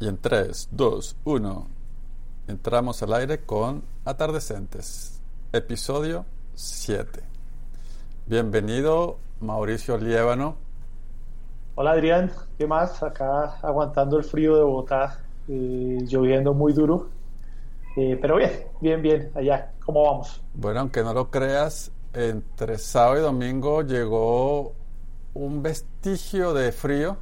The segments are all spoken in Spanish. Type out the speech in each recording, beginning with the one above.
Y en 3, 2, 1, entramos al aire con Atardecentes, episodio 7. Bienvenido Mauricio Liébano. Hola Adrián, ¿qué más? Acá aguantando el frío de Bogotá, eh, lloviendo muy duro. Eh, pero bien, bien, bien, allá, ¿cómo vamos? Bueno, aunque no lo creas, entre sábado y domingo llegó un vestigio de frío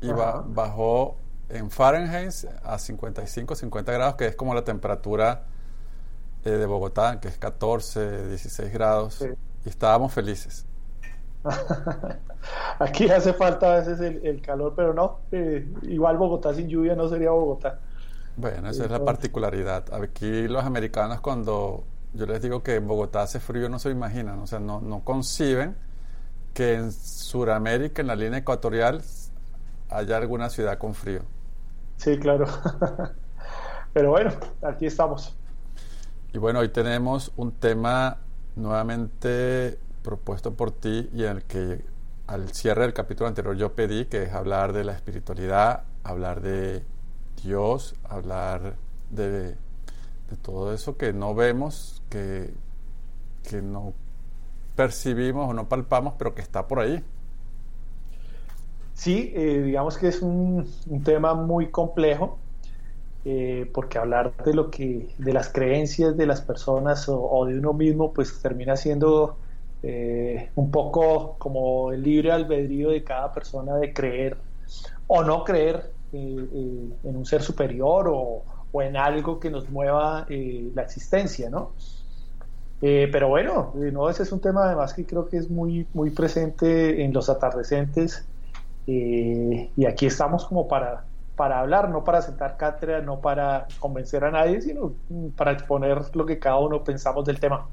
y ba bajó en Fahrenheit a 55, 50 grados, que es como la temperatura eh, de Bogotá, que es 14, 16 grados, Sí. y estábamos felices. Aquí hace falta a veces el, el calor, pero no, eh, igual Bogotá sin lluvia no sería Bogotá. Bueno, esa es la particularidad. Aquí los americanos cuando yo les digo que en Bogotá hace frío no se imaginan, o sea, no, no conciben que en Sudamérica, en la línea ecuatorial, haya alguna ciudad con frío. Sí, claro. Pero bueno, aquí estamos. Y bueno, hoy tenemos un tema nuevamente propuesto por ti y en el que al cierre del capítulo anterior yo pedí, que es hablar de la espiritualidad, hablar de Dios, hablar de, de todo eso que no vemos, que, que no percibimos o no palpamos, pero que está por ahí. Sí, eh, digamos que es un, tema muy complejo, eh, porque hablar de lo que, de las creencias de las personas o, de uno mismo, pues termina siendo eh, un poco como el libre albedrío de cada persona de creer o no creer en un ser superior o, en algo que nos mueva la existencia, ¿no? Pero bueno, no, ese es un tema además que creo que es muy, muy presente en los atardecentes. Eh, y aquí estamos como para, para hablar, no para sentar cátedra, no para convencer a nadie, sino para exponer lo que cada uno pensamos del tema.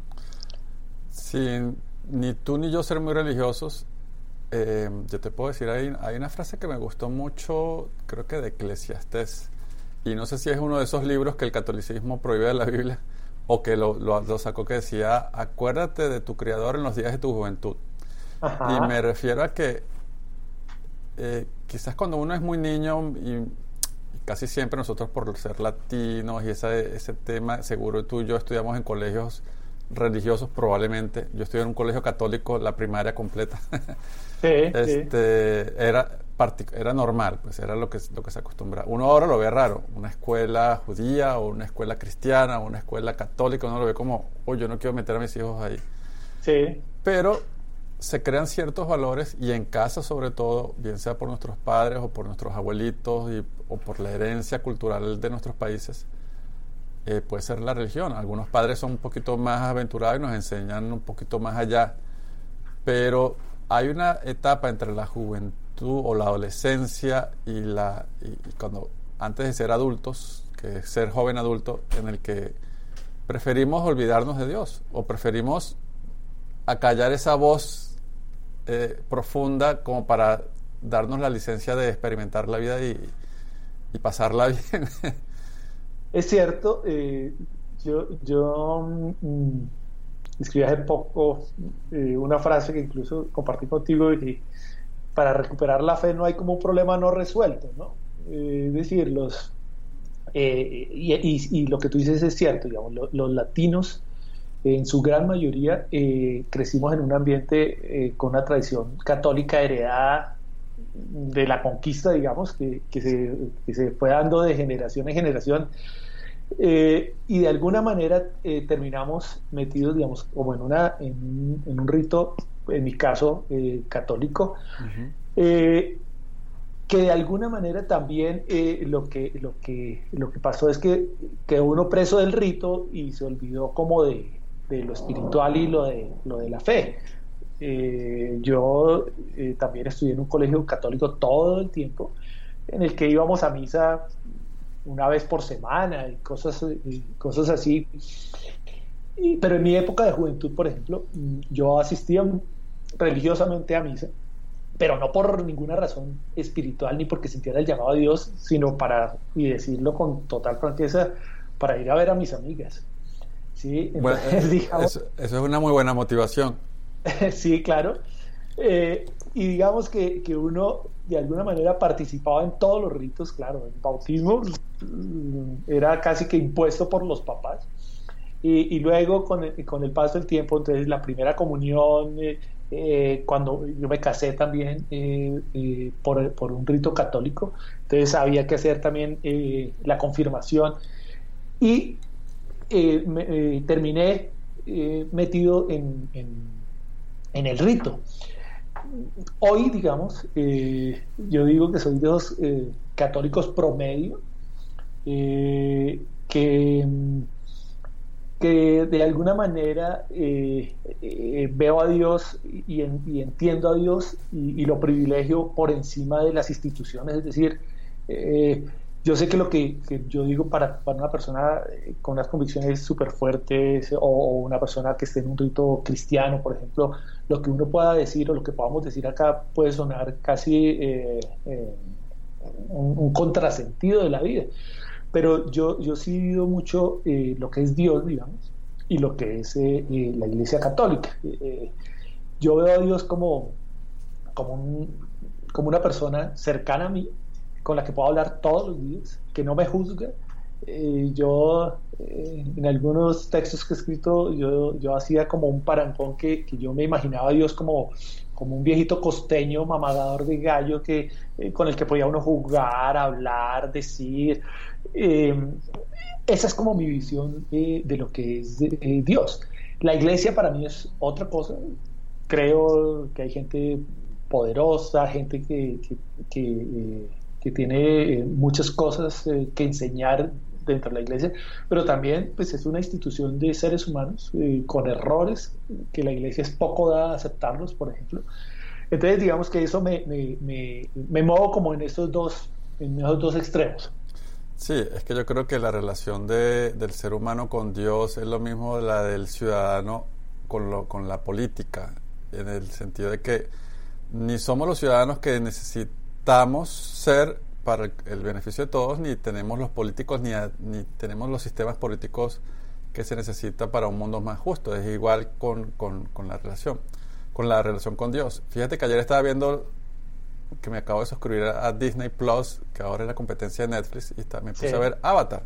Sin ni tú ni yo ser muy religiosos, eh, yo te puedo decir, hay, hay una frase que me gustó mucho, creo que de Eclesiastés, y no sé si es uno de esos libros que el catolicismo prohíbe de la Biblia, o que lo, lo- lo sacó que decía, acuérdate de tu Creador en los días de tu juventud. Ajá. Y me refiero a que eh, quizás cuando uno es muy niño y, casi siempre nosotros por ser latinos y esa- ese tema, seguro tú y yo estudiamos en colegios religiosos probablemente. Yo estudié en un colegio católico la primaria completa. Sí, sí. este, era, partic- era normal, pues era lo que, lo que se acostumbra. Uno ahora lo ve raro, una escuela judía o una escuela cristiana o una escuela católica, uno lo ve como, oye, yo no quiero meter a mis hijos ahí Sí, pero se crean ciertos valores y en casa sobre todo, bien sea por nuestros padres o por nuestros abuelitos o por la herencia cultural de nuestros países, eh, puede ser la religión. Algunos padres son un poquito más aventurados y nos enseñan un poquito más allá, pero hay una etapa entre la juventud o la adolescencia y la y cuando antes de ser adultos, que es ser joven adulto, en el que preferimos olvidarnos de Dios o preferimos acallar esa voz eh, profunda como para darnos la licencia de experimentar la vida y, pasarla bien. es cierto. eh, yo yo mm, escribí hace poco eh, una frase que incluso compartí contigo y para recuperar la fe no hay como un problema no resuelto, ¿no? Eh, es decir, y, lo que tú dices es cierto, digamos, lo- los latinos en su gran mayoría eh, crecimos en un ambiente eh, con una tradición católica heredada de la conquista, digamos, que, que se, que se fue dando de generación en generación. Eh, y de alguna manera eh, terminamos metidos, digamos, como en, una, en, un- en un rito, en mi caso, eh, católico, eh, que de alguna manera también lo, que, lo, que, lo que pasó es que quedó uno preso del rito y se olvidó como de, de lo espiritual y lo de, lo de la fe. Eh, yo eh, también estudié en un colegio católico todo el tiempo, en el que íbamos a misa una vez por semana y cosas, cosas así. pero en mi época de juventud, por ejemplo, yo asistía religiosamente a misa, pero no por ninguna razón espiritual ni porque sintiera el llamado a Dios, sino para, y decirlo con total franqueza, para ir a ver a mis amigas. ¿Sí? bueno, eh, eso, es una muy buena motivación. sí, claro. Eh, y digamos que, que, uno de alguna manera participaba en todos los ritos, claro, el bautismo mm, era casi que impuesto por los papás. Y, y luego con el, con el, paso del tiempo, entonces la primera comunión, eh, eh, cuando yo me casé también eh, eh, por, por, un rito católico, entonces había que hacer también la confirmación y terminé metido en, en, el rito. Hoy, digamos, yo digo que soy de los católicos promedio, que que de alguna manera eh, eh, veo a Dios y, entiendo a Dios y, lo privilegio por encima de las instituciones. Es decir, eh, yo sé que lo que, yo digo para, una persona con unas convicciones súper fuertes o, una persona que esté en un rito cristiano, por ejemplo, lo que uno pueda decir o lo que podamos decir acá puede sonar casi un, un contrasentido de la vida. Pero yo, yo sí vivido mucho eh, lo que es Dios, digamos, y lo que es eh, eh, la Iglesia Católica. yo veo a Dios como, como, como una persona cercana a mí, con la que puedo hablar todos los días, que no me juzga. yo, en algunos textos que he escrito, yo, yo hacía como un parangón que, que yo me imaginaba a Dios como, como un viejito costeño mamador de gallo que, con el que podía uno jugar, hablar, decir. Eh, esa es como mi visión de lo que es eh, Dios. La iglesia para mí es otra cosa. Creo que hay gente poderosa, gente que, que, eh, tiene muchas cosas que enseñar dentro de la iglesia, pero también pues es una institución de seres humanos con errores que la iglesia es poco dada a aceptarlos, por ejemplo. Entonces digamos que eso me, me, me, me muevo como en estos dos, en esos dos extremos. Sí, es que yo creo que la relación de, del ser humano con Dios es lo mismo la del ciudadano con, lo, con la política, en el sentido de que ni somos los ciudadanos que necesitamos ser para el beneficio de todos, ni tenemos los políticos, ni, ni tenemos los sistemas políticos que se necesita para un mundo más justo. Es igual con, con, con la relación, con la relación con Dios. Fíjate que ayer estaba viendo que me acabo de suscribir a, Disney Plus, que ahora es la competencia de Netflix, y me puse a ver Avatar.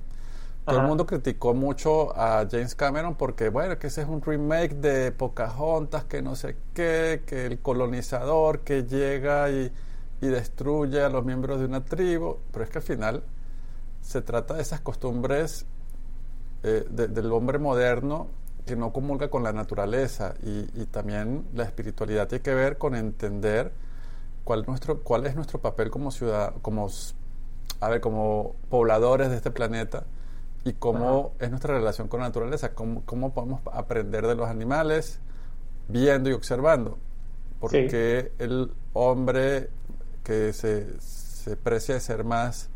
Todo el mundo criticó mucho a James Cameron porque, bueno, que ese es un remake de Pocahontas, que no sé qué, que el colonizador que llega y, destruye a los miembros de una tribu. Pero es que al final se trata de esas costumbres eh, del hombre moderno que no comulga con la naturaleza y, y también la espiritualidad tiene que ver con entender cuál, nuestro, cuál es nuestro papel como ciudad, como, a ver, como pobladores de este planeta y cómo es nuestra relación con la naturaleza, cómo, cómo, podemos aprender de los animales viendo y observando. Porque el hombre que se, se precia de ser más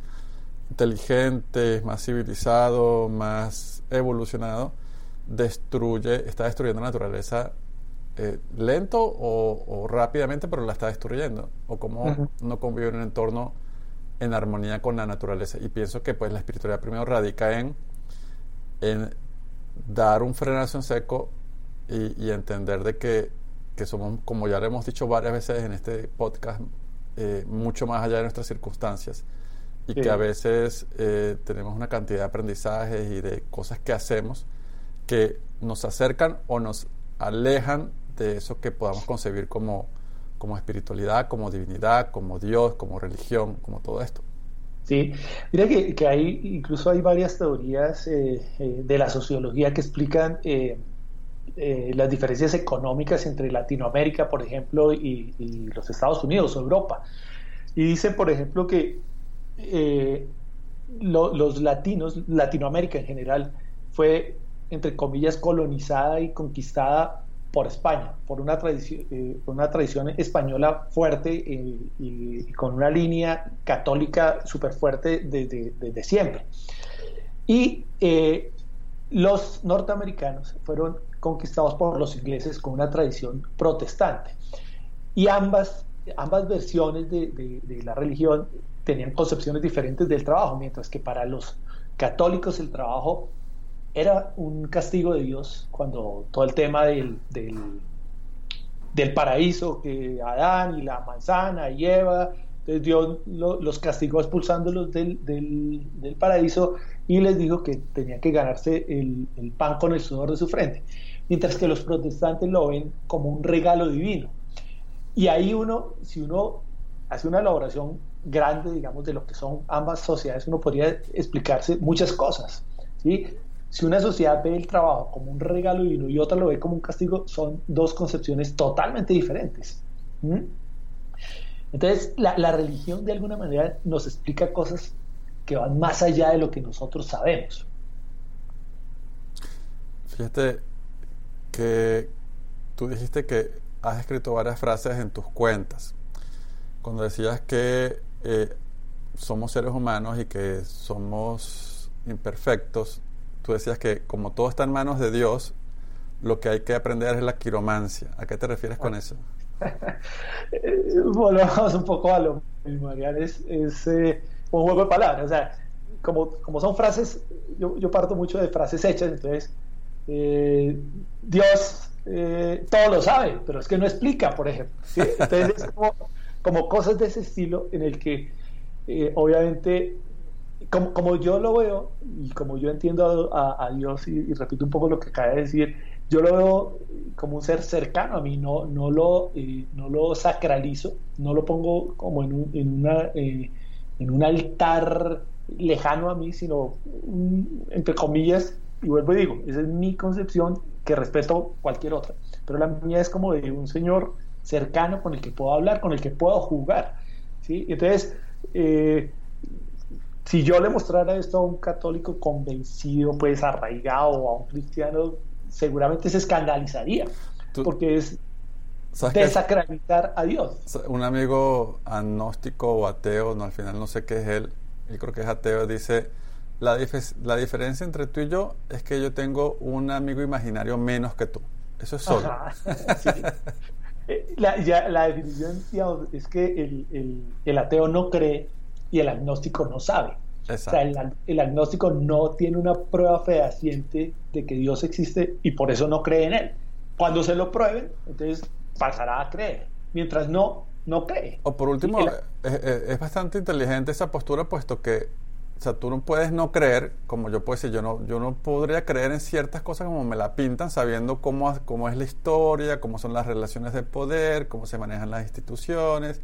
inteligente, más civilizado, más evolucionado, destruye, está destruyendo la naturaleza eh, lento o, rápidamente, pero la está destruyendo, o cómo no convive en un entorno en armonía con la naturaleza. Y pienso que pues la espiritualidad primero radica en, en dar un frenazo en seco y, entender de que, que, somos, como ya lo hemos dicho varias veces en este podcast, eh, mucho más allá de nuestras circunstancias. Y que a veces eh, tenemos una cantidad de aprendizajes y de cosas que hacemos que nos acercan o nos alejan de eso que podamos concebir como, como espiritualidad, como divinidad, como Dios, como religión, como todo esto. Sí, mira que, que hay, incluso hay varias teorías eh, eh, de la sociología que explican eh, las diferencias económicas entre Latinoamérica, por ejemplo, y, los Estados Unidos o Europa. Y dicen, por ejemplo, que los latinos, Latinoamérica en general, fue, entre comillas, colonizada y conquistada por España, por una tradición, eh, una tradición española fuerte eh, y, con una línea católica súper fuerte desde, siempre. Y eh, los norteamericanos fueron conquistados por los ingleses con una tradición protestante. Y ambas, ambas versiones de, la religión tenían concepciones diferentes del trabajo, mientras que para los católicos el trabajo era un castigo de Dios cuando todo el tema del, del, paraíso, que Adán y la manzana y Eva, entonces Dios los castigó expulsándolos del, del, paraíso y les dijo que tenían que ganarse el, pan con el sudor de su frente, mientras que los protestantes lo ven como un regalo divino. Y ahí uno, si uno hace una elaboración grande, digamos, de lo que son ambas sociedades, uno podría explicarse muchas cosas. ¿sí? Si una sociedad ve el trabajo como un regalo divino y otra lo ve como un castigo, son dos concepciones totalmente diferentes. Entonces, la, religión de alguna manera nos explica cosas que van más allá de lo que nosotros sabemos. Fíjate que tú dijiste que has escrito varias frases en tus cuentas. Cuando decías que eh, somos seres humanos y que somos imperfectos, tú decías que como todo está en manos de Dios, lo que hay que aprender es la quiromancia. ¿A qué te refieres con eso? Volvamos un poco a lo mismo, Es, es eh, un juego de palabras. O sea, como, como son frases, yo, yo parto mucho de frases hechas, entonces eh, Dios eh, todo lo sabe, pero es que no explica, por ejemplo. Entonces es como, cosas de ese estilo en el que obviamente como, como, yo lo veo y como yo entiendo a, Dios y, repito un poco lo que acaba de decir, yo lo veo como un ser cercano a mí, no, no, lo, eh, no lo sacralizo, no lo pongo como en un, en una, eh, en un altar lejano a mí, sino entre comillas, y vuelvo y digo, esa es mi concepción que respeto cualquier otra, pero la mía es como de un señor cercano con el que puedo hablar, con el que puedo jugar, ¿sí? Entonces, eh, si yo le mostrara esto a un católico convencido, pues arraigado, o a un cristiano, seguramente se escandalizaría, porque es desacreditar a Dios. Un amigo agnóstico o ateo, no, al final no sé qué es él, yo creo que es ateo, dice, la, la diferencia entre tú y yo es que yo tengo un amigo imaginario menos que tú. Eso es solo. Eh, la, ya, la, definición es que el, el, el ateo no cree y el agnóstico no sabe. O sea, el, agnóstico no tiene una prueba fehaciente de que Dios existe y por eso no cree en él. Cuando se lo prueben, entonces pasará a creer. Mientras no, no cree. O por último, es, bastante inteligente esa postura, puesto que o sea, tú no puedes no creer, como yo puedo decir, yo no, yo no podría creer en ciertas cosas como me la pintan, sabiendo cómo, cómo es la historia, cómo son las relaciones de poder, cómo se manejan las instituciones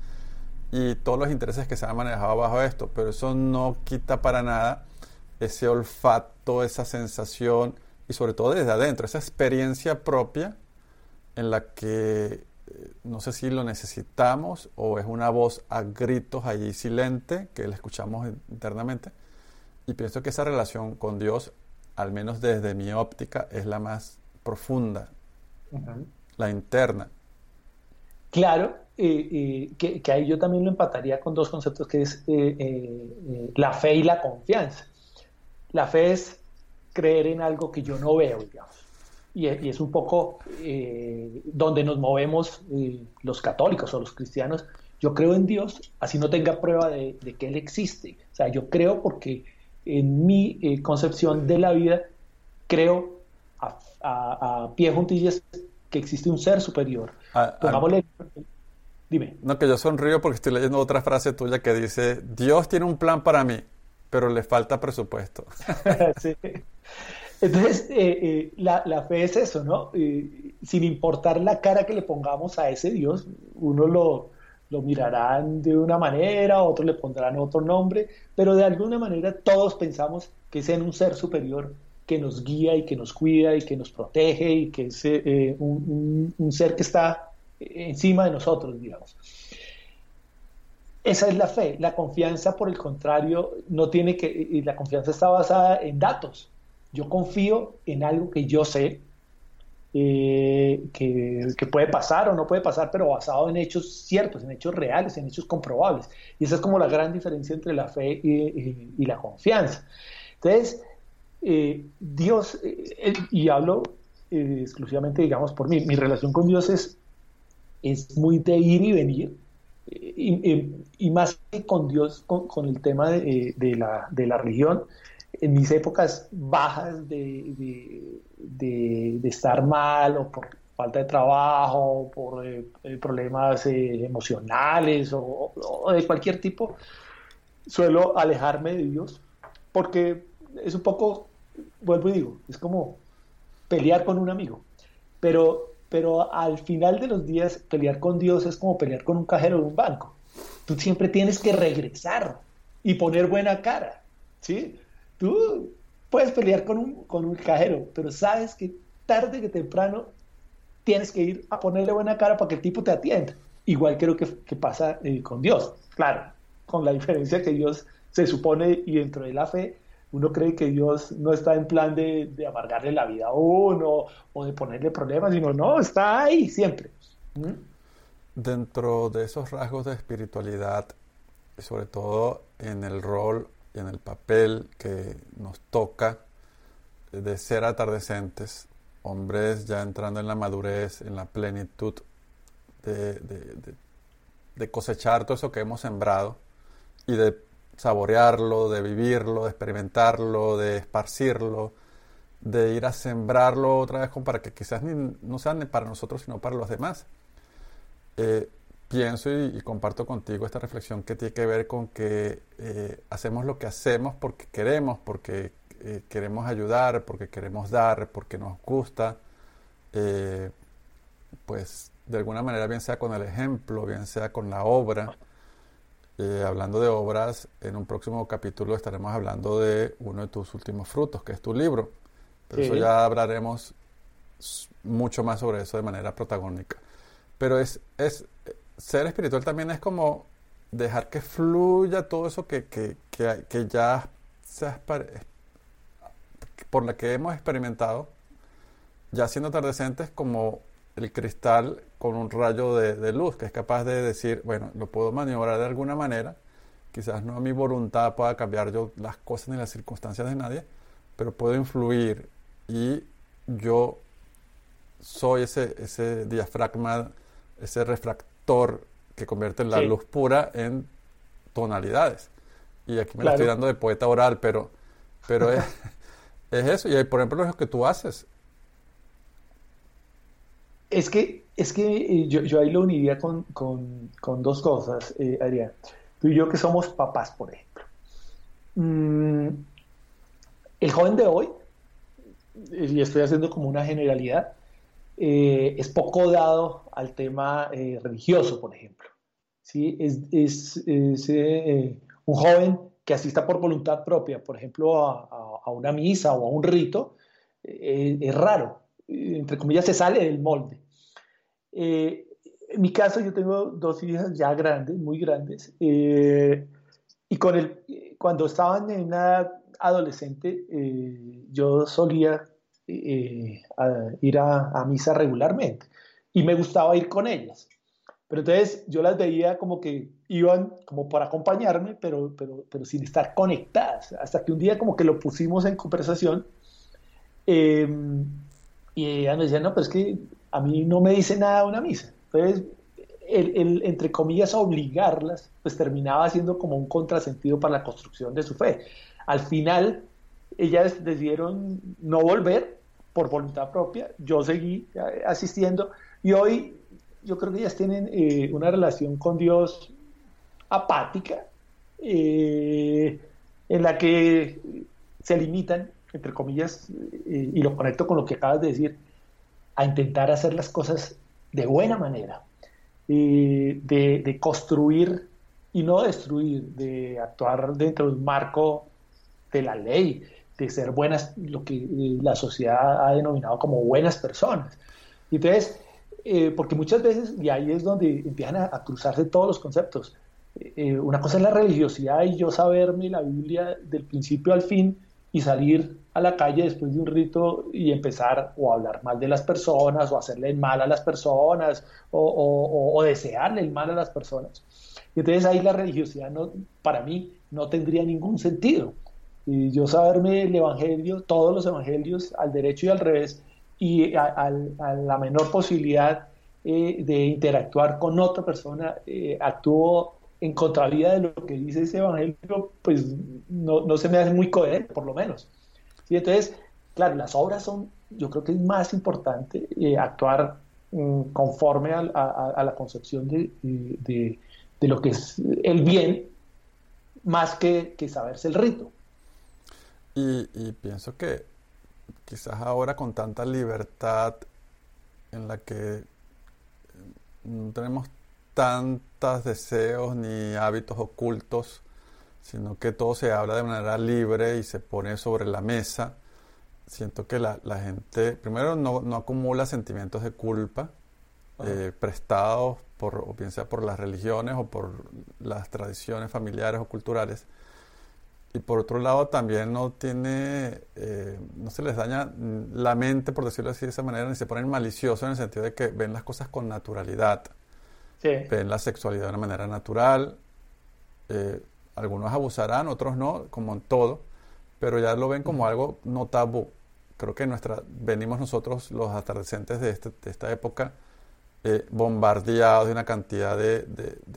y todos los intereses que se han manejado bajo esto, pero eso no quita para nada ese olfato, esa sensación y sobre todo desde adentro, esa experiencia propia en la que eh, no sé si lo necesitamos o es una voz a gritos allí silente que la escuchamos internamente y pienso que esa relación con Dios, al menos desde mi óptica, es la más profunda, la interna. Claro, que, ahí yo también lo empataría con dos conceptos que es eh, eh, la fe y la confianza. La fe es creer en algo que yo no veo, digamos. Y, es un poco eh, donde nos movemos los católicos o los cristianos. Yo creo en Dios, así no tenga prueba de, que Él existe. O sea, yo creo porque en mi concepción de la vida creo a, a, pie juntillas que existe un ser superior. Pongámosle Dime. No, que yo sonrío porque estoy leyendo otra frase tuya que dice, Dios tiene un plan para mí, pero le falta presupuesto. sí. Entonces, eh, eh, la, la, fe es eso, ¿no? sin importar la cara que le pongamos a ese Dios, uno lo, lo mirarán de una manera, otros le pondrán otro nombre, pero de alguna manera todos pensamos que es en un ser superior que nos guía y que nos cuida y que nos protege y que es eh, un, un, ser que está encima de nosotros, digamos. Esa es la fe. La confianza, por el contrario, no tiene que. La confianza está basada en datos. Yo confío en algo que yo sé eh, que, puede pasar o no puede pasar, pero basado en hechos ciertos, en hechos reales, en hechos comprobables. Y esa es como la gran diferencia entre la fe y, la confianza. Entonces, eh, Dios, eh, y hablo exclusivamente, digamos, por mí, mi relación con Dios es, es muy de ir y venir. Y, más que con Dios, con, el tema de, la, de la religión, en mis épocas bajas de, de, estar mal o por falta de trabajo, por eh, eh, problemas eh, emocionales o, de cualquier tipo, suelo alejarme de Dios porque es un poco, vuelvo y digo, es como pelear con un amigo. Pero, pero al final de los días, pelear con Dios es como pelear con un cajero de un banco. Tú siempre tienes que regresar y poner buena cara. ¿sí? Tú puedes pelear con un, con un cajero, pero sabes que tarde que temprano tienes que ir a ponerle buena cara para que el tipo te atienda. Igual creo que, que pasa eh, con Dios, claro, con la diferencia que Dios se supone y dentro de la fe uno cree que Dios no está en plan de, de amargarle la vida a uno o de ponerle problemas, sino no, está ahí siempre. ¿Mm? Dentro de esos rasgos de espiritualidad, sobre todo en el rol y en el papel que nos toca de ser atardecentes, hombres ya entrando en la madurez, en la plenitud de, cosechar todo eso que hemos sembrado y de saborearlo, de vivirlo, de experimentarlo, de esparcirlo, de ir a sembrarlo otra vez para que quizás no sea ni para nosotros, sino para los demás. Eh, pienso y, comparto contigo esta reflexión que tiene que ver con que eh, hacemos lo que hacemos porque queremos, porque eh, queremos ayudar, porque queremos dar, porque nos gusta, eh, pues de alguna manera, bien sea con el ejemplo, bien sea con la obra. hablando de obras, en un próximo capítulo estaremos hablando de uno de tus últimos frutos, que es tu libro. Pero eso ya hablaremos mucho más sobre eso de manera protagónica. Pero es, es ser espiritual también es como dejar que fluya todo eso que, que, que, ya por la que hemos experimentado, ya siendo atardecentes como el cristal con un rayo de, luz, que es capaz de decir, bueno, lo puedo maniobrar de alguna manera, quizás no a mi voluntad pueda cambiar yo las cosas ni las circunstancias de nadie, pero puedo influir y yo soy ese, ese diafragma, ese refractor que convierte la luz pura en tonalidades. Y aquí me lo estoy dando de poeta oral, pero, pero es, es, eso. Y por ejemplo, lo que tú haces. Es que, es que eh, yo, yo ahí lo uniría con, con, con dos cosas, eh, Adrián. Tú y yo que somos papás, por ejemplo. Mm, el joven de hoy, y estoy haciendo como una generalidad, eh, es poco dado al tema eh, religioso, por ejemplo. ¿sí? Es, eh, un joven que asista por voluntad propia, por ejemplo, a, una misa o a un rito, es raro, entre comillas, se sale del molde. en mi caso, yo tengo dos hijas ya grandes, muy grandes, y con el, cuando estaban en una adolescente, yo solía eh, ir a, misa regularmente y me gustaba ir con ellas. Pero entonces yo las veía como que iban como para acompañarme, pero, pero, pero sin estar conectadas. Hasta que un día como que lo pusimos en conversación em, y ella me decía, no, pero es que a mí no me dice nada una misa. Entonces, el, entre comillas, obligarlas, pues terminaba siendo como un contrasentido para la construcción de su fe. Al final, ellas decidieron no volver por voluntad propia, yo seguí eh, asistiendo y hoy yo creo que ellas tienen eh, una relación con Dios apática, eh, en la que se limitan, entre comillas, y lo conecto con lo que acabas de decir, a intentar hacer las cosas de buena manera, de, de construir y no destruir, de actuar dentro de un marco de la ley, de ser buenas, lo que eh, la sociedad ha denominado como buenas personas. Entonces, eh, porque muchas veces, y ahí es donde empiezan a, cruzarse todos los conceptos. Eh, una cosa es la religiosidad y yo saberme la Biblia del principio al fin y salir a la calle después de un rito y empezar o a hablar mal de las personas o hacerle el mal a las personas o, desearle el mal a las personas. Y entonces ahí la religiosidad no, para mí no tendría ningún sentido. Y yo saberme el Evangelio, todos los Evangelios, al derecho y al revés, y a, la menor posibilidad eh, de interactuar con otra persona, eh, actúo en contravía de lo que dice ese evangelio, pues no, no se me hace muy coherente, por lo menos. ¿Sí? Entonces, claro, las obras son, yo creo que es más importante eh, actuar mm, conforme a, la concepción de, de, lo que es el bien, más que, que saberse el rito. Y, y, pienso que quizás ahora con tanta libertad en la que no tenemos tantos deseos ni hábitos ocultos, sino que todo se habla de manera libre y se pone sobre la mesa. Siento que la, gente, primero, no, acumula sentimientos de culpa eh, prestados, por, o bien sea por las religiones o por las tradiciones familiares o culturales. Y por otro lado, también no tiene, eh, no se les daña la mente, por decirlo así de esa manera, ni se ponen maliciosos en el sentido de que ven las cosas con naturalidad ven la sexualidad de una manera natural. Eh, algunos abusarán, otros no, como en todo, pero ya lo ven como algo no tabú. Creo que nuestra, venimos nosotros, los atardecentes de, este, esta época, eh, bombardeados de una cantidad de,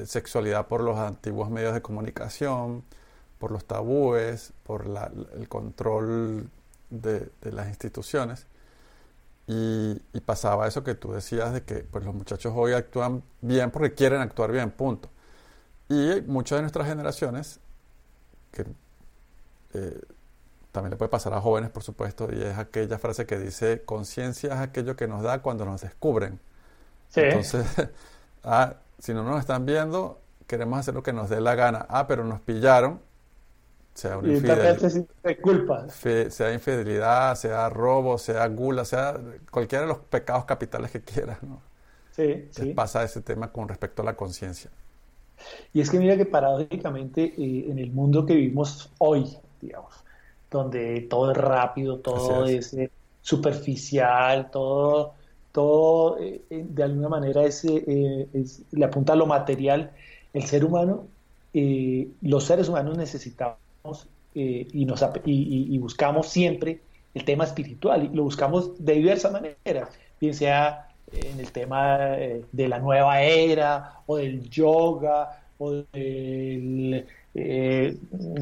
sexualidad por los antiguos medios de comunicación, por los tabúes, por el control de, las instituciones. Y, pasaba eso que tú decías de que pues, los muchachos hoy actúan bien porque quieren actuar bien, punto. Y muchas de nuestras generaciones, que eh, también le puede pasar a jóvenes, por supuesto, y es aquella frase que dice, conciencia es aquello que nos da cuando nos descubren. Entonces, ah, si no nos están viendo, queremos hacer lo que nos dé la gana. Ah, pero nos pillaron, sea una infidelidad, culpa. sea infidelidad, sea robo, sea gula, sea cualquiera de los pecados capitales que quieras, ¿no? Sí, sí. pasa ese tema con respecto a la conciencia. Y es que mira que paradójicamente eh, en el mundo que vivimos hoy, digamos, donde todo es rápido, todo es, eh, superficial, todo, todo eh, de alguna manera es, le apunta a lo material, el ser humano, los seres humanos necesitamos eh, y, buscamos siempre el tema espiritual y lo buscamos de diversas maneras, bien sea en el tema eh, de la nueva era o del yoga o de eh,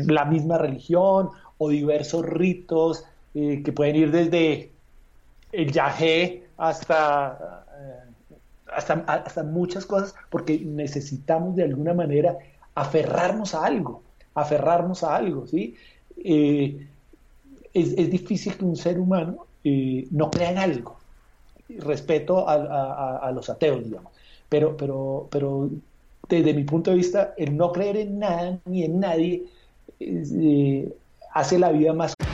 la misma religión o diversos ritos que pueden ir desde el yagé hasta, hasta, hasta muchas cosas porque necesitamos de alguna manera aferrarnos a algo aferrarnos a algo, ¿sí? Eh, es, difícil que un ser humano eh, no crea en algo. Respeto a, los ateos, digamos. Pero, pero, pero desde mi punto de vista, el no creer en nada ni en nadie eh, hace la vida más.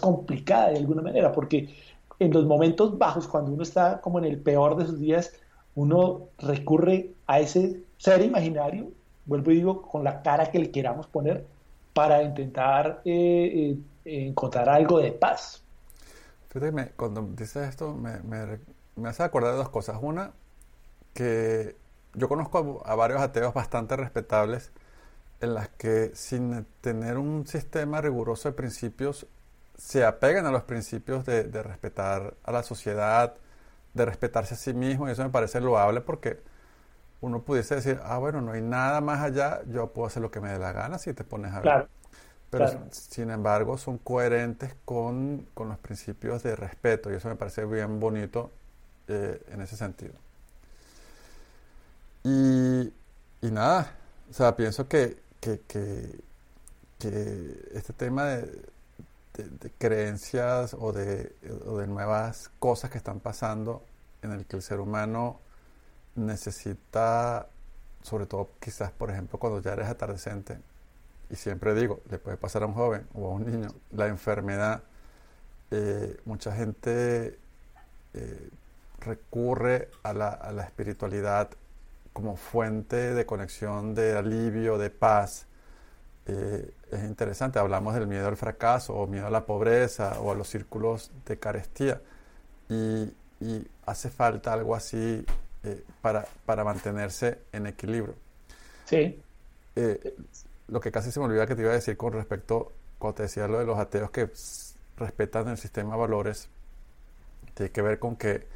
complicada de alguna manera, porque en los momentos bajos, cuando uno está como en el peor de sus días, uno recurre a ese ser imaginario, vuelvo y digo, con la cara que le queramos poner, para intentar eh, eh, encontrar algo de paz. Cuando dices esto, me, me, hace acordar de dos cosas. Una, que yo conozco a varios ateos bastante respetables en las que sin tener un sistema riguroso de principios se apegan a los principios de, de, respetar a la sociedad, de respetarse a sí mismo, y eso me parece loable porque uno pudiese decir, ah, bueno, no hay nada más allá, yo puedo hacer lo que me dé la gana si te pones a ver. Pero sin embargo son coherentes con, con, los principios de respeto y eso me parece bien bonito eh, en ese sentido. Y, y, nada, o sea, pienso que, que, que, que este tema de, de, creencias o de, nuevas cosas que están pasando en el que el ser humano necesita, sobre todo quizás, por ejemplo, cuando ya eres atardecente, y siempre digo, le puede pasar a un joven o a un niño, la enfermedad, eh, mucha gente eh, recurre a la, espiritualidad como fuente de conexión, de alivio, de paz. Eh, es interesante, hablamos del miedo al fracaso o miedo a la pobreza o a los círculos de carestía y, y hace falta algo así para, para mantenerse en equilibrio. Sí lo que casi se me olvida que te iba a decir con respecto, cuando te decía lo de los ateos que respetan el sistema de valores, tiene que ver con que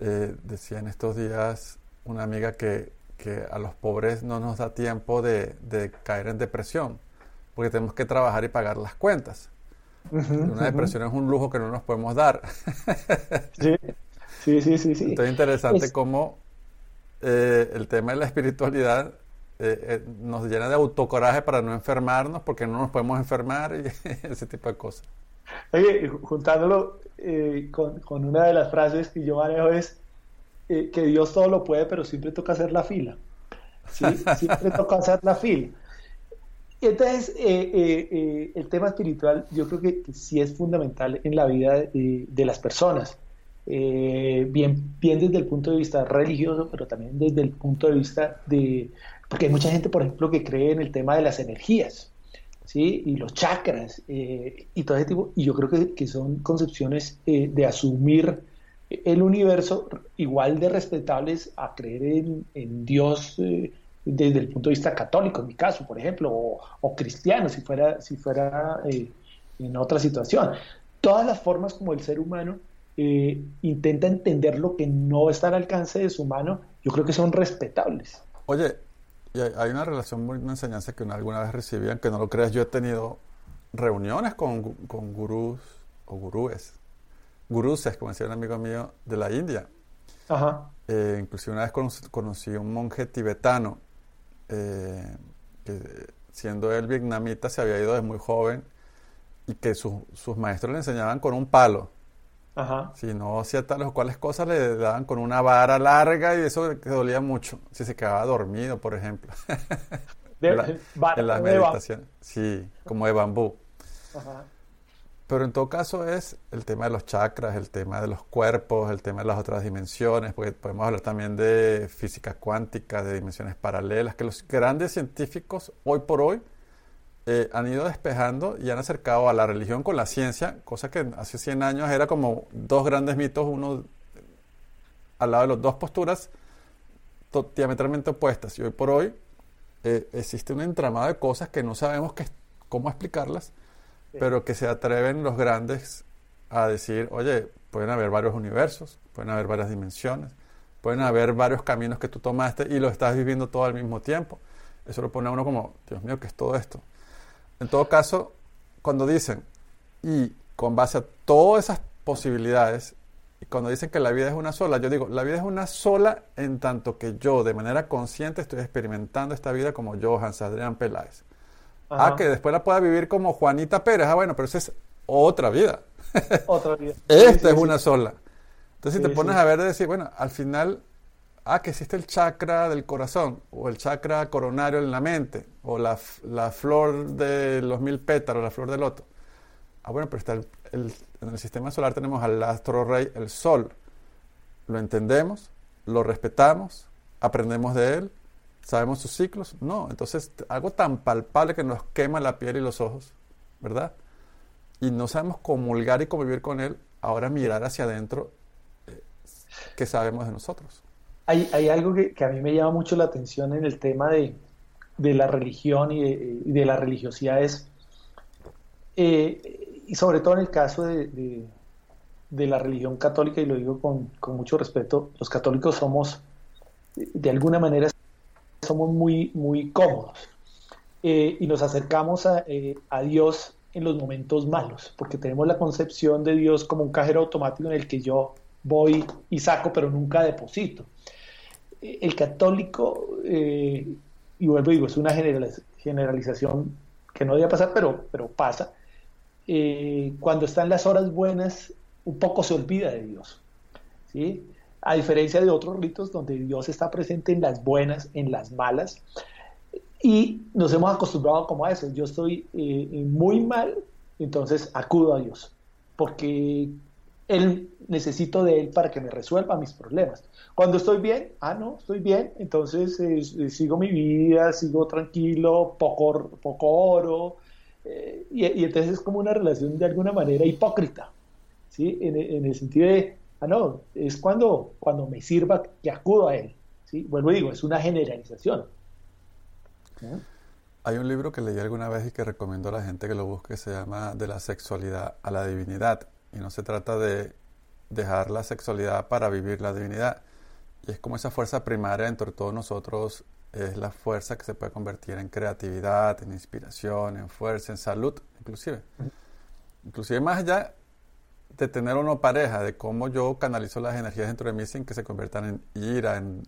eh, decía en estos días una amiga que, que, a los pobres no nos da tiempo de, de, caer en depresión, porque tenemos que trabajar y pagar las cuentas. una depresión es un lujo que no nos podemos dar. sí, sí, sí, sí. sí. Entonces es interesante cómo eh, el tema de la espiritualidad eh, eh, nos llena de autocoraje para no enfermarnos porque no nos podemos enfermar y ese tipo de cosas. Oye, juntándolo eh, con, con, una de las frases que yo manejo es que Dios todo lo puede, pero siempre toca hacer la fila. ¿sí? Siempre toca hacer la fila. Entonces, el tema espiritual yo creo que, sí es fundamental en la vida de, de las personas. bien, bien desde el punto de vista religioso, pero también desde el punto de vista de, porque hay mucha gente, por ejemplo, que cree en el tema de las energías, ¿sí? Y los chakras, eh, y todo ese tipo. Y yo creo que, que son concepciones eh, de asumir el universo igual de respetables a creer en, Dios eh, desde el punto de vista católico, en mi caso, por ejemplo, o, cristiano, si fuera, si fuera en otra situación. Todas las formas como el ser humano intenta entender lo que no está al alcance de su mano, yo creo que son respetables. Oye, hay una relación, una enseñanza que una, alguna vez recibí, aunque no lo creas, yo he tenido reuniones con, con gurús o gurúes, guruses, como decía un amigo mío de la India. Ajá. Eh, inclusive una vez conocí, conocí un monje tibetano, eh, que siendo él vietnamita se había ido desde muy joven y que sus maestros le enseñaban con un palo. Si no hacía tales o cuales cosas, le daban con una vara larga y eso le dolía mucho. Si se quedaba dormido, por ejemplo. De, en las meditaciones. Sí, como de bambú. Pero en todo caso es el tema de los chakras, el tema de los cuerpos, el tema de las otras dimensiones, porque podemos hablar también de física cuántica, de dimensiones paralelas, que los grandes científicos hoy por hoy eh, han ido despejando y han acercado a la religión con la ciencia, cosa que hace 100 años era como dos grandes mitos, uno al lado de las dos posturas diametralmente opuestas. Y hoy por hoy eh, existe un entramado de cosas que no sabemos cómo explicarlas, pero que se atreven los grandes a decir, oye, pueden haber varios universos, pueden haber varias dimensiones, pueden haber varios caminos que tú tomaste y lo estás viviendo todo al mismo tiempo. Eso lo pone a uno como, Dios mío, ¿qué es todo esto? En todo caso, cuando dicen, y con base a todas esas posibilidades, cuando dicen que la vida es una sola, yo digo, la vida es una sola en tanto que yo de manera consciente estoy experimentando esta vida como yo, Hans Adrián Peláez. Ah, que después la pueda vivir como Juanita Pérez. Ah, bueno, pero esa es otra vida. Otra vida. Esta es una sola. Entonces, si te pones a ver, de decir, bueno, al final ah, que existe el chakra del corazón, o el chakra coronario en la mente, o la, la flor de los mil pétalos, la flor del loto. Ah, bueno, pero está el, en el sistema solar tenemos al astro rey, el sol. ¿Lo entendemos? ¿Lo respetamos? ¿Aprendemos de él? ¿Sabemos sus ciclos? No, entonces algo tan palpable que nos quema la piel y los ojos, ¿verdad? Y no sabemos comulgar y convivir con él, ahora mirar hacia adentro, eh, ¿qué sabemos de nosotros? hay, algo que, a mí me llama mucho la atención en el tema de, la religión y de, la religiosidad es, eh, y sobre todo en el caso de, de, la religión católica, y lo digo con, con, mucho respeto, los católicos somos, de alguna manera, somos muy, muy cómodos eh, y nos acercamos a, eh, a, Dios en los momentos malos, porque tenemos la concepción de Dios como un cajero automático en el que yo voy y saco, pero nunca deposito. Eh, el católico, y vuelvo y digo, es una generalización que no debe pasar, pero, pero pasa, cuando están las horas buenas, un poco se olvida de Dios. ¿sí? A diferencia de otros ritos donde Dios está presente en las buenas, en las malas, y nos hemos acostumbrado como a eso. Yo estoy eh, muy mal, entonces acudo a Dios, porque él necesito de Él para que me resuelva mis problemas. Cuando estoy bien, ah, no, estoy bien, entonces eh, eh, sigo mi vida, sigo tranquilo, poco, poco oro, y, entonces es como una relación de alguna manera hipócrita, ¿sí? En, el sentido de, ah, no, es cuando, cuando me sirva que acudo a Él, ¿sí? Vuelvo y digo, es una generalización. Hay un libro que leí alguna vez y que recomiendo a la gente que lo busque, se llama De la sexualidad a la divinidad. Y no se trata de dejar la sexualidad para vivir la divinidad. Y es como esa fuerza primaria entre todos nosotros, es la fuerza que se puede convertir en creatividad, en inspiración, en fuerza, en salud, inclusive. Inclusive más allá de tener una pareja, de cómo yo canalizo las energías dentro de mí sin que se conviertan en ira, en,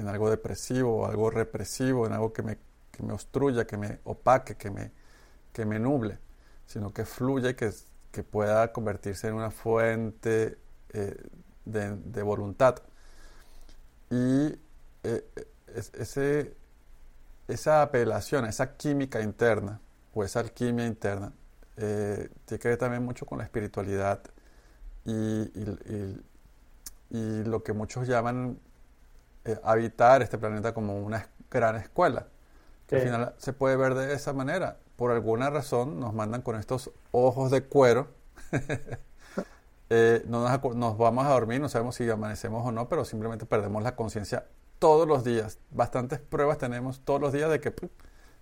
en algo depresivo, algo represivo, en algo que me, que me obstruya, que me opaque, que me, que me nuble, sino que fluya y que, que pueda convertirse en una fuente eh, de, voluntad. Y eh, ese, esa apelación, esa química interna o esa alquimia interna eh, tiene que ver también mucho con la espiritualidad y, y, y lo que muchos llaman eh, habitar este planeta como una gran escuela. Que al final se puede ver de esa manera. Por alguna razón nos mandan con estos ojos de cuero. eh, no nos, nos, vamos a dormir, no sabemos si amanecemos o no, pero simplemente perdemos la conciencia todos los días. Bastantes pruebas tenemos todos los días de que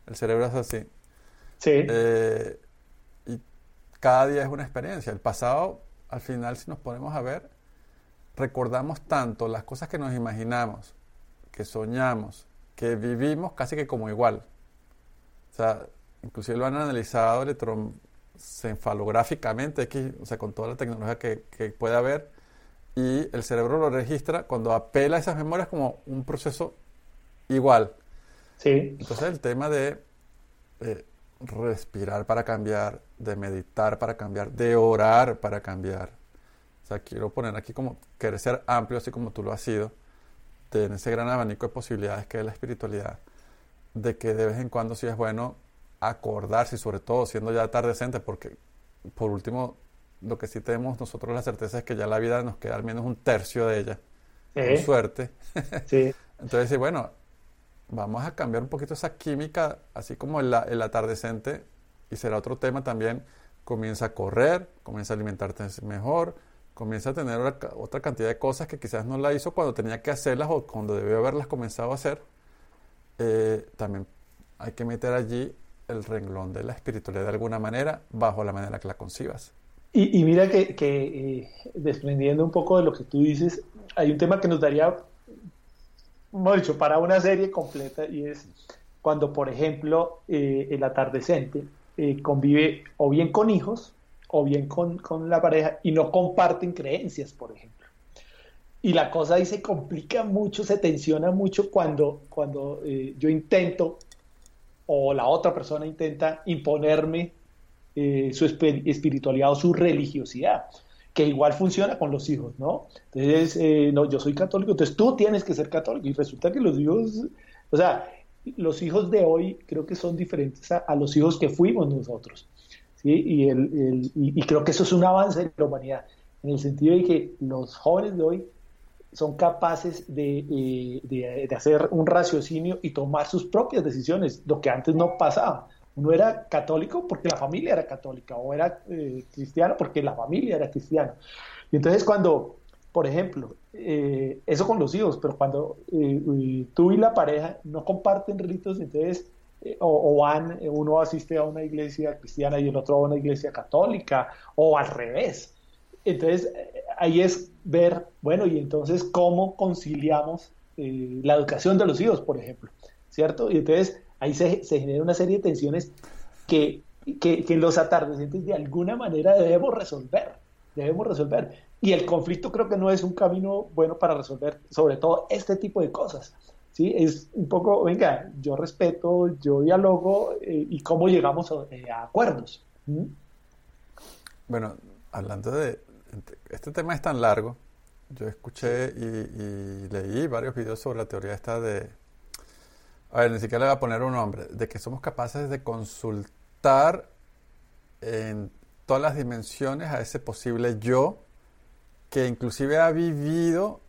el cerebro es así. Sí. Eh, y cada día es una experiencia. El pasado, al final, si nos ponemos a ver, recordamos tanto las cosas que nos imaginamos, que soñamos, que vivimos casi que como igual. O sea, inclusive lo han analizado electroencefalográficamente, o sea, con toda la tecnología que, que puede haber, y el cerebro lo registra cuando apela a esas memorias como un proceso igual. Sí. Entonces el tema de eh, respirar para cambiar, de meditar para cambiar, de orar para cambiar, o sea, quiero poner aquí como querer ser amplio, así como tú lo has sido, en ese gran abanico de posibilidades que es la espiritualidad, de que de vez en cuando sí es bueno acordarse, y sobre todo siendo ya tardecente, porque por último, lo que sí tenemos nosotros la certeza es que ya la vida nos queda al menos un tercio de ella, con suerte. Sí. Entonces, sí, bueno, vamos a cambiar un poquito esa química, así como el, el atardecente, y será otro tema también, comienza a correr, comienza a alimentarte mejor, comienza a tener otra cantidad de cosas que quizás no la hizo cuando tenía que hacerlas o cuando debió haberlas comenzado a hacer. Eh, también hay que meter allí el renglón de la espiritualidad de alguna manera, bajo la manera que la concibas. Y, mira que, eh, desprendiendo un poco de lo que tú dices, hay un tema que nos daría, hemos dicho, para una serie completa y es cuando, por ejemplo, eh, el atardecente convive o bien con hijos o bien con, la pareja y no comparten creencias, por ejemplo. Y la cosa ahí se complica mucho, se tensiona mucho cuando, cuando eh, yo intento o la otra persona intenta imponerme eh, su espiritualidad o su religiosidad, que igual funciona con los hijos, ¿no? Entonces, eh, no, yo soy católico, entonces tú tienes que ser católico. Y resulta que los hijos, o sea, los hijos de hoy creo que son diferentes a los hijos que fuimos nosotros. Y, el, y, creo que eso es un avance de la humanidad, en el sentido de que los jóvenes de hoy son capaces de, eh, de, hacer un raciocinio y tomar sus propias decisiones, lo que antes no pasaba. Uno era católico porque la familia era católica, o era eh, cristiano porque la familia era cristiana. Y entonces cuando, por ejemplo, eh, eso con los hijos, pero cuando tú y la pareja no comparten ritos, entonces eh, o, van, uno asiste a una iglesia cristiana y el otro a una iglesia católica, o al revés. Entonces, ahí es ver, bueno, y entonces cómo conciliamos la educación de los hijos, por ejemplo, ¿cierto? Y entonces ahí se, se genera una serie de tensiones que, que, que los atardecientes de alguna manera debemos resolver, debemos resolver. Y el conflicto creo que no es un camino bueno para resolver sobre todo este tipo de cosas. ¿sí? Es un poco, venga, yo respeto, yo dialogo eh, y cómo llegamos a, eh, acuerdos. Bueno, hablando de, este tema es tan largo, yo escuché y, y, leí varios videos sobre la teoría esta de, a ver, ni siquiera le voy a poner un nombre, de que somos capaces de consultar en todas las dimensiones a ese posible yo que inclusive ha vivido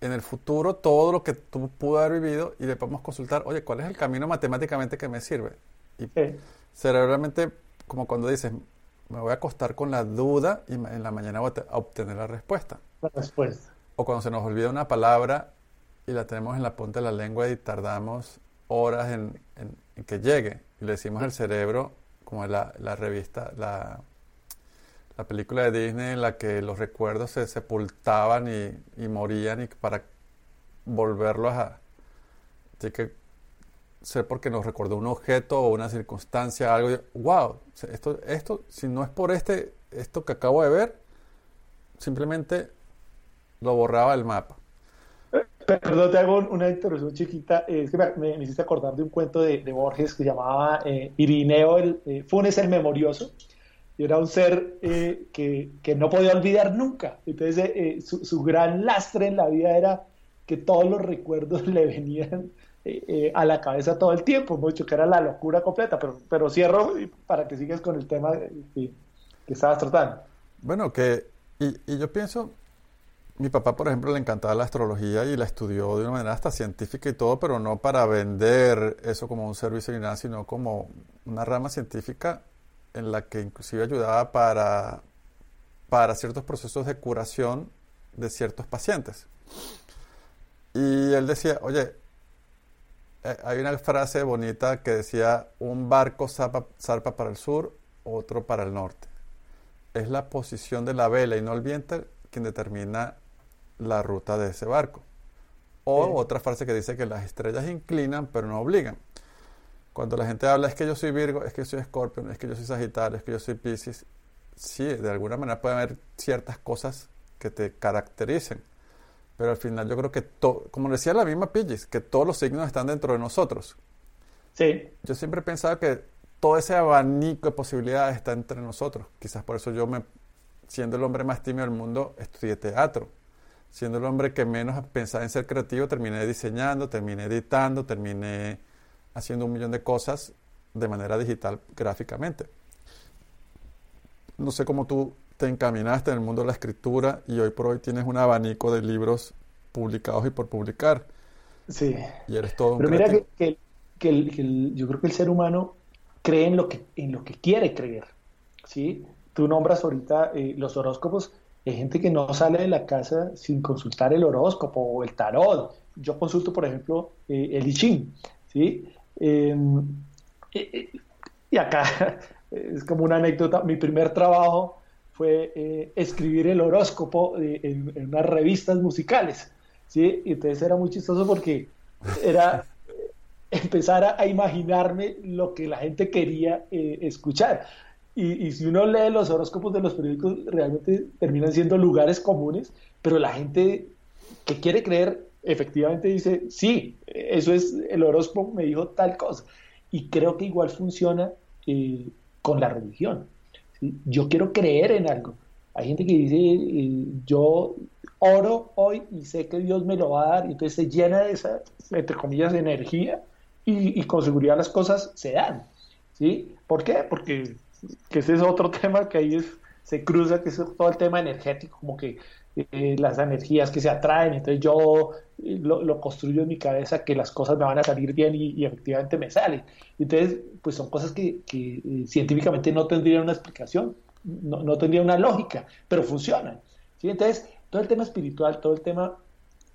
en el futuro todo lo que tú pudo haber vivido y le podemos consultar, oye, ¿cuál es el camino matemáticamente que me sirve? Y cerebralmente, como cuando dices, me voy a acostar con la duda y en la mañana voy a obtener la respuesta. La respuesta. O cuando se nos olvida una palabra y la tenemos en la punta de la lengua y tardamos horas en, que llegue. Y le decimos al cerebro, como la, la revista, la, la película de Disney en la que los recuerdos se sepultaban y, morían y para volverlos a... Tiene que ser porque nos recordó un objeto o una circunstancia, algo. wow, esto, esto, si no es por este, esto que acabo de ver, simplemente lo borraba el mapa. Perdón, te hago una interrupción chiquita. Es que me, hiciste acordar de un cuento de, Borges que llamaba eh, Irineo, el, eh, Funes el Memorioso y era un ser eh, que, que, no podía olvidar nunca. Entonces, eh, eh, su, su, gran lastre en la vida era que todos los recuerdos le venían a la cabeza todo el tiempo, mucho que era la locura completa. Pero, pero cierro para que sigas con el tema que, que estabas tratando. Bueno, que, y, y yo pienso, mi papá, por ejemplo, le encantaba la astrología y la estudió de una manera hasta científica y todo, pero no para vender eso como un servicio ni nada, sino como una rama científica en la que inclusive ayudaba para, para ciertos procesos de curación de ciertos pacientes. Y él decía, oye, eh, hay una frase bonita que decía, un barco zarpa, para el sur, otro para el norte. Es la posición de la vela y no el viento quien determina la ruta de ese barco. O otra frase que dice que las estrellas inclinan pero no obligan. Cuando la gente habla es que yo soy Virgo, es que yo soy Escorpio, es que yo soy Sagitario, es que yo soy Pisces, sí, de alguna manera puede haber ciertas cosas que te caractericen. Pero al final yo creo que, como decía la misma Pisces, que todos los signos están dentro de nosotros. Sí. Yo siempre he pensado que todo ese abanico de posibilidades está entre nosotros. Quizás por eso yo, me, siendo el hombre más tímido del mundo, estudié teatro. Siendo el hombre que menos pensaba en ser creativo, terminé diseñando, terminé editando, terminé haciendo un millón de cosas de manera digital gráficamente. No sé cómo tú te encaminaste en el mundo de la escritura y hoy por hoy tienes un abanico de libros publicados y por publicar. Sí. Y eres todo un Pero mira que, yo creo que el ser humano cree en lo que, en lo que quiere creer. ¿sí? Tú nombras ahorita eh, los horóscopos. Hay gente que no sale de la casa sin consultar el horóscopo o el tarot. Yo consulto, por ejemplo, eh, el I. ¿sí? Em, y acá es como una anécdota, mi primer trabajo fue eh, escribir el horóscopo en, unas revistas musicales, ¿sí? Y entonces era muy chistoso porque era empezar a, imaginarme lo que la gente quería eh, escuchar. Y, y, si uno lee los horóscopos de los periódicos, realmente terminan siendo lugares comunes, pero la gente que quiere creer efectivamente dice, sí, eso es, el horóscopo me dijo tal cosa. Y creo que igual funciona eh, con la religión. Yo quiero creer en algo. Hay gente que dice, eh, yo oro hoy y sé que Dios me lo va a dar, y entonces se llena de esa, entre comillas, energía y, con seguridad las cosas se dan. ¿sí? ¿Por qué? Porque que ese es otro tema que ahí es, se cruza, que es todo el tema energético, como que eh, las energías que se atraen, entonces yo eh, lo, construyo en mi cabeza que las cosas me van a salir bien y, efectivamente me salen. Entonces, pues son cosas que, eh, científicamente no tendrían una explicación, no, no tendrían una lógica, pero funcionan. ¿sí? Entonces, todo el tema espiritual, todo el tema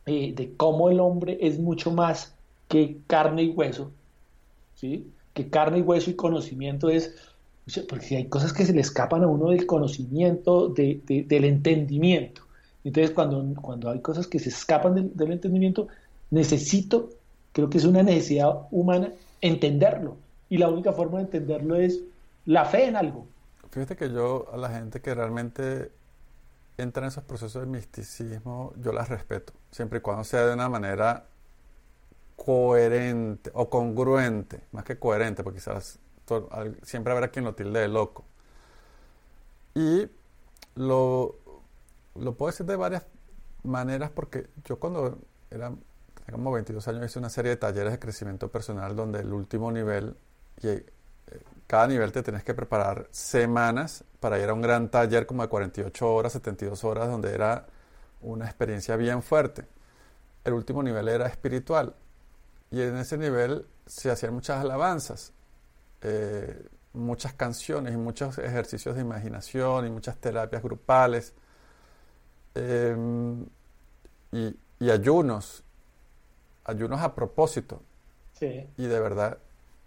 de cómo el hombre es mucho más que carne y hueso, ¿sí? Que carne y hueso y conocimiento es, porque hay cosas que se le escapan a uno del conocimiento, de, del entendimiento. Entonces, cuando, cuando hay cosas que se escapan del, entendimiento, necesito, creo que es una necesidad humana, entenderlo. Y la única forma de entenderlo es la fe en algo. Fíjate que yo a la gente que realmente entra en esos procesos de misticismo, yo las respeto, siempre y cuando sea de una manera coherente o congruente, más que coherente, porque quizás siempre habrá quien lo tilde de loco. Y lo, lo puedo decir de varias maneras porque yo cuando era, como 22 años, hice una serie de talleres de crecimiento personal donde el último nivel, y eh, cada nivel te tenés que preparar semanas para ir a un gran taller como de 48 horas, 72 horas, donde era una experiencia bien fuerte. El último nivel era espiritual y en ese nivel se hacían muchas alabanzas, eh, muchas canciones y muchos ejercicios de imaginación y muchas terapias grupales em, y, ayunos, ayunos a propósito. Y de verdad,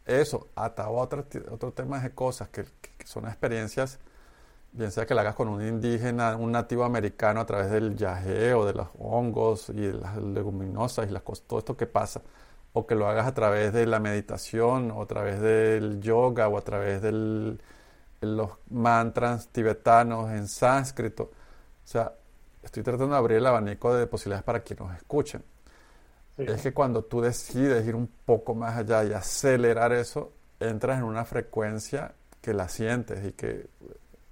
eso, atado a otro, otro tema de cosas que, son experiencias, bien sea que la hagas con un indígena, un nativo americano a través del yagé o de los hongos y las leguminosas y las cosas, todo esto que pasa o que lo hagas a través de la meditación, o a través del yoga, o a través de los mantras tibetanos en sánscrito. O sea, estoy tratando de abrir el abanico de posibilidades para que nos escuchen. Es que cuando tú decides ir un poco más allá y acelerar eso, entras en una frecuencia que la sientes y que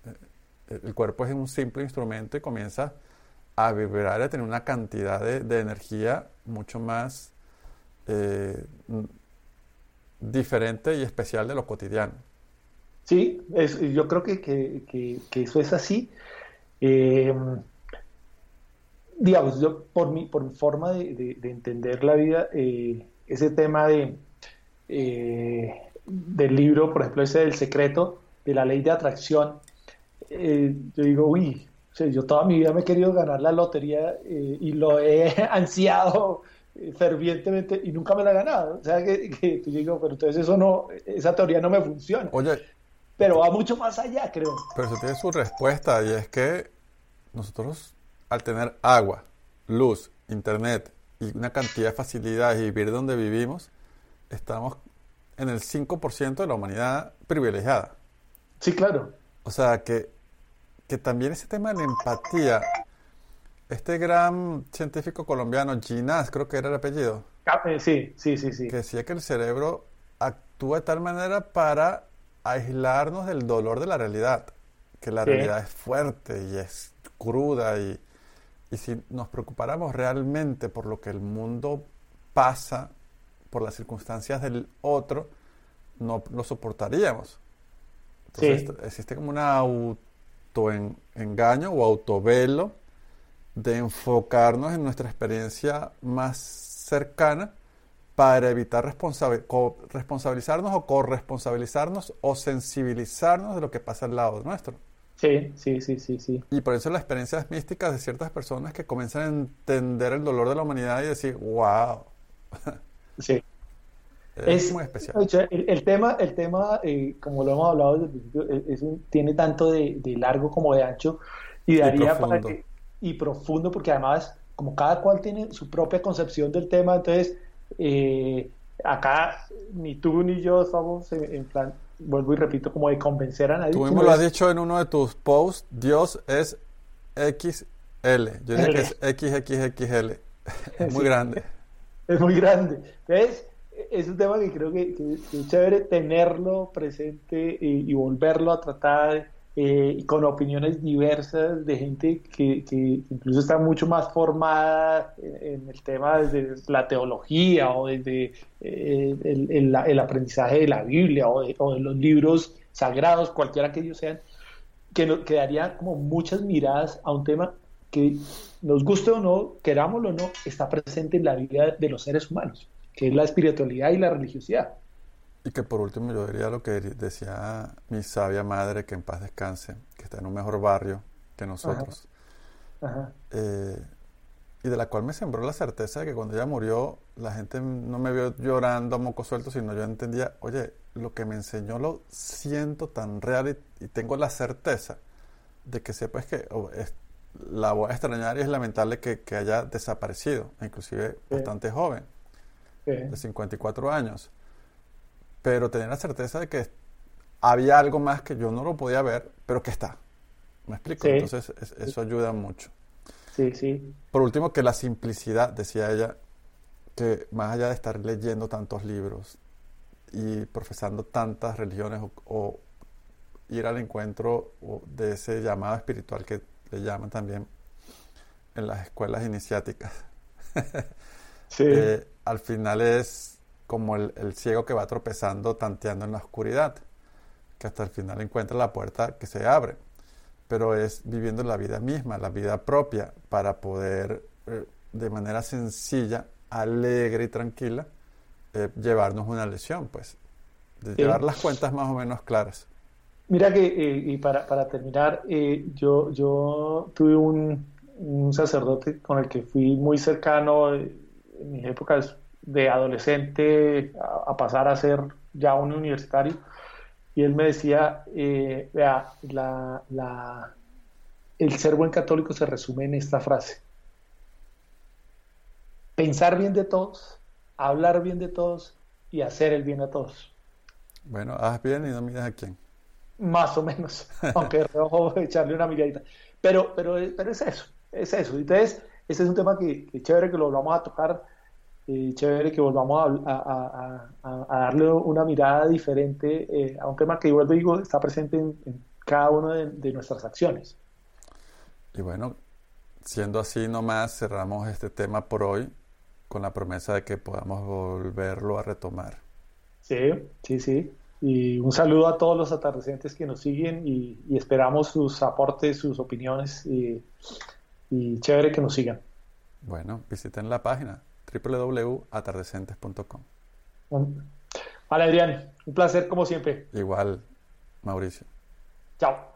eh, el cuerpo es un simple instrumento y comienza a vibrar y a tener una cantidad de, de energía mucho más eh, diferente y especial de lo cotidiano. Sí, yo creo que, eso es así. Eh, digamos, yo por mi, por forma de, entender la vida, eh, ese tema de del libro, por ejemplo, ese del secreto, de la ley de atracción, yo digo, uy, yo toda mi vida me he querido ganar la lotería y lo he ansiado fervientemente y nunca me la he ganado. O sea, que, que tú digo, pero entonces eso no, esa teoría no me funciona. Oye. Pero va mucho más allá, creo. Pero eso tiene su respuesta y es que nosotros, al tener agua, luz, internet y una cantidad de facilidades y vivir donde vivimos, estamos en el 5% de la humanidad privilegiada. Sí, claro. O sea, que, que también ese tema de la empatía este gran científico colombiano, Ginás, creo que era el apellido. Ah, eh, sí, sí, sí, sí. Que decía que el cerebro actúa de tal manera para aislarnos del dolor de la realidad. Que la realidad es fuerte y es cruda y, y si nos preocupáramos realmente por lo que el mundo pasa, por las circunstancias del otro, no lo soportaríamos. Entonces existe como un autoengaño o autovelo de enfocarnos en nuestra experiencia más cercana para evitar responsabilizarnos o corresponsabilizarnos o sensibilizarnos de lo que pasa al lado nuestro. Sí, sí, sí, sí, sí. Y por eso las experiencias místicas de ciertas personas que comienzan a entender el dolor de la humanidad y decir, wow. Sí. es, muy especial. El, tema, el tema eh, como lo hemos hablado desde el principio, tiene tanto de, largo como de ancho y daría para que y profundo, porque además, como cada cual tiene su propia concepción del tema, entonces eh, acá ni tú ni yo somos en, plan, vuelvo y repito, como de convencer a nadie. Tú mismo lo has dicho en uno de tus posts, Dios es XL, yo diría que es XXXL, es muy grande. Es muy grande. Entonces, es un tema que creo que, es chévere tenerlo presente y, y volverlo a tratar eh, con opiniones diversas de gente que, incluso está mucho más formada en el tema desde la teología o desde eh, el, aprendizaje de la Biblia o de, los libros sagrados, cualquiera que ellos sean, que, nos, que daría como muchas miradas a un tema que nos guste o no, querámoslo o no, está presente en la vida de los seres humanos, que es la espiritualidad y la religiosidad. Y que por último yo diría lo que decía mi sabia madre, que en paz descanse, que está en un mejor barrio que nosotros. Eh, y de la cual me sembró la certeza de que cuando ella murió, la gente no me vio llorando a moco suelto, sino yo entendía, oye, lo que me enseñó lo siento tan real y, tengo la certeza de que sepa es que oh, la voy a extrañar y es lamentable que, haya desaparecido, inclusive bastante joven, de 54 años. Pero tener la certeza de que había algo más que yo no lo podía ver, pero que está. ¿Me explico? Entonces eso ayuda mucho. Sí, sí. Por último, que la simplicidad, decía ella, que más allá de estar leyendo tantos libros y profesando tantas religiones o, ir al encuentro de ese llamado espiritual que le llaman también en las escuelas iniciáticas, sí. Eh, al final es como el, el ciego que va tropezando, tanteando en la oscuridad, que hasta el final encuentra la puerta que se abre pero es viviendo la vida misma, la vida propia, para poder eh, de manera sencilla, alegre y tranquila eh, llevarnos una lesión, pues, de llevar las cuentas más o menos claras. Mira que, eh, y para, para terminar, yo, yo tuve un, un, sacerdote con el que fui muy cercano en mis épocas de adolescente a pasar a ser ya un universitario y él me decía, eh, vea, la, el ser buen católico se resume en esta frase. Pensar bien de todos, hablar bien de todos y hacer el bien a todos. Bueno, haz bien y no miras a quién. Más o menos, aunque rojo echarle una miradita. Pero, pero, pero es eso, es eso. Entonces, ese es un tema que, que chévere que lo vamos a tocar eh, chévere que volvamos a, darle una mirada diferente eh, a un tema que, igual digo, está presente en, cada una de, nuestras acciones. Y bueno, siendo así nomás, cerramos este tema por hoy con la promesa de que podamos volverlo a retomar. Sí, sí, sí. Y un saludo a todos los atardecientes que nos siguen y, esperamos sus aportes, sus opiniones y, y chévere que nos sigan. Bueno, visiten la página www.atardecentes.com. Vale, Adrián, un placer como siempre. Igual, Mauricio. Chao.